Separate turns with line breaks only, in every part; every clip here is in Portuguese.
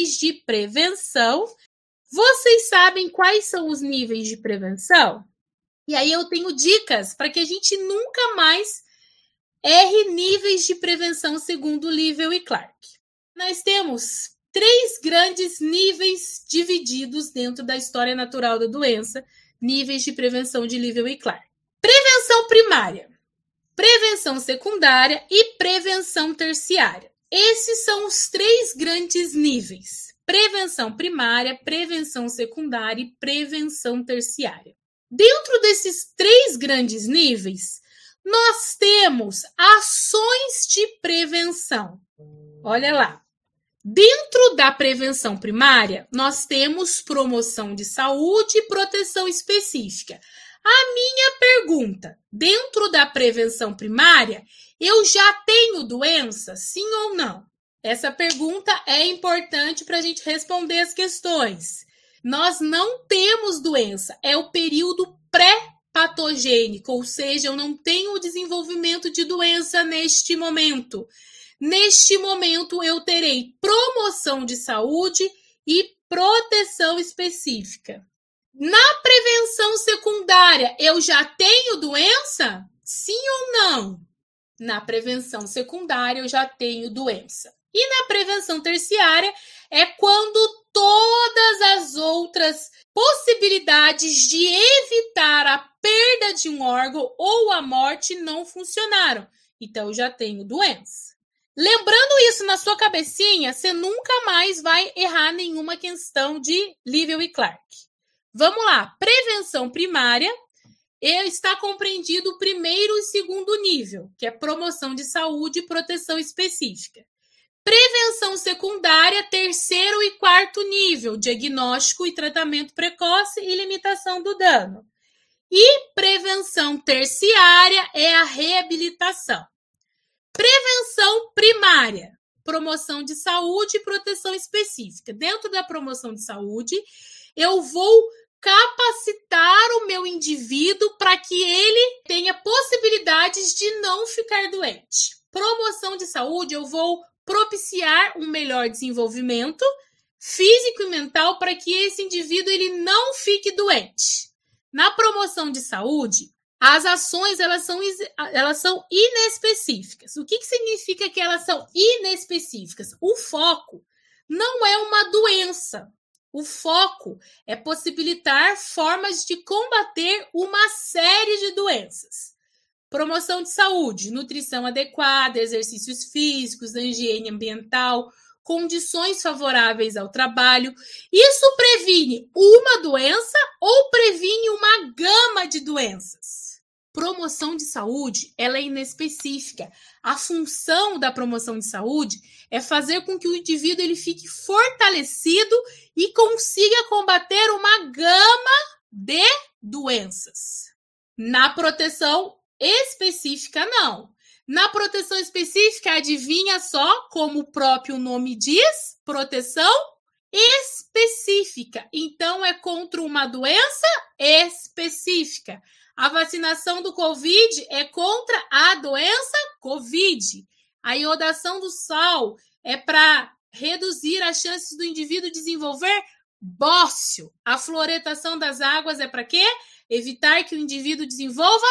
níveis de prevenção. Vocês sabem quais são os níveis de prevenção? E aí eu tenho dicas para que a gente nunca mais erre níveis de prevenção segundo Livell e Clark. Nós temos três grandes níveis divididos dentro da história natural da doença, níveis de prevenção de Livell e Clark. Prevenção primária, prevenção secundária e prevenção terciária. Esses são os três grandes níveis: prevenção primária, prevenção secundária e prevenção terciária. Dentro desses três grandes níveis, nós temos ações de prevenção. Olha lá. Dentro da prevenção primária, nós temos promoção de saúde e proteção específica. A minha pergunta: dentro da prevenção primária, eu já tenho doença, sim ou não? Essa pergunta é importante para a gente responder as questões. Nós não temos doença, é o período pré-patogênico, ou seja, eu não tenho o desenvolvimento de doença neste momento. Neste momento, eu terei promoção de saúde e proteção específica. Na prevenção secundária, eu já tenho doença? Sim ou não? Na prevenção secundária, eu já tenho doença. E na prevenção terciária, é quando todas as outras possibilidades de evitar a perda de um órgão ou a morte não funcionaram. Então, eu já tenho doença. Lembrando isso na sua cabecinha, você nunca mais vai errar nenhuma questão de Livell e Clark. Vamos lá, prevenção primária está compreendido o primeiro e segundo nível, que é promoção de saúde e proteção específica. Prevenção secundária, terceiro e quarto nível, diagnóstico e tratamento precoce e limitação do dano. E prevenção terciária é a reabilitação. Prevenção primária, promoção de saúde e proteção específica. Dentro da promoção de saúde, eu vou capacitar o meu indivíduo para que ele tenha possibilidades de não ficar doente. Promoção de saúde, eu vou propiciar um melhor desenvolvimento físico e mental para que esse indivíduo ele não fique doente. Na promoção de saúde, as ações elas são, elas são inespecíficas. O que, que significa que elas são inespecíficas? O foco não é uma doença. O foco é possibilitar formas de combater uma série de doenças. Promoção de saúde, nutrição adequada, exercícios físicos, higiene ambiental, condições favoráveis ao trabalho. Isso previne uma doença ou previne uma gama de doenças? Promoção de saúde ela é inespecífica. A função da promoção de saúde é fazer com que o indivíduo ele fique fortalecido e consiga combater uma gama de doenças. Na proteção específica, não. Na proteção específica, adivinha só, como o próprio nome diz, proteção específica. Então, é contra uma doença específica. A vacinação do Covid é contra a doença Covid. A iodação do sal é para reduzir as chances do indivíduo desenvolver bócio. A fluoretação das águas é para quê? Evitar que o indivíduo desenvolva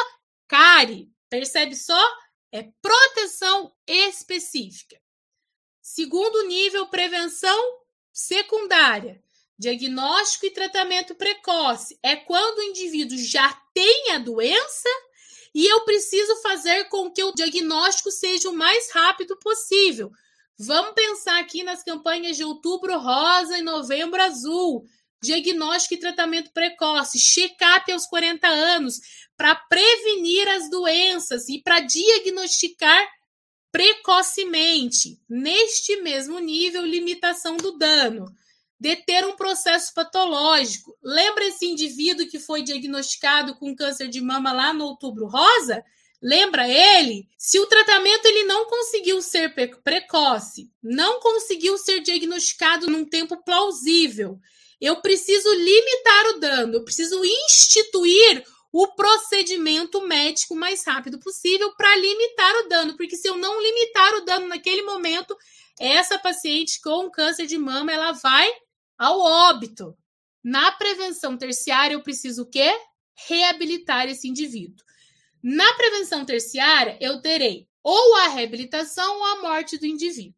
cárie. Percebe só? É proteção específica. Segundo nível, prevenção secundária. Diagnóstico e tratamento precoce é quando o indivíduo já tem a doença e eu preciso fazer com que o diagnóstico seja o mais rápido possível. Vamos pensar aqui nas campanhas de outubro rosa e novembro azul. Diagnóstico e tratamento precoce, check-up aos 40 anos, para prevenir as doenças e para diagnosticar precocemente. Neste mesmo nível, limitação do dano deter um processo patológico. Lembra esse indivíduo que foi diagnosticado com câncer de mama lá no Outubro Rosa? Lembra ele? Se o tratamento ele não conseguiu ser precoce, não conseguiu ser diagnosticado num tempo plausível, eu preciso limitar o dano, eu preciso instituir o procedimento médico mais rápido possível para limitar o dano, porque se eu não limitar o dano naquele momento, essa paciente com câncer de mama ela vai ao óbito. Na prevenção terciária, eu preciso o quê? Reabilitar esse indivíduo. Na prevenção terciária, eu terei ou a reabilitação ou a morte do indivíduo.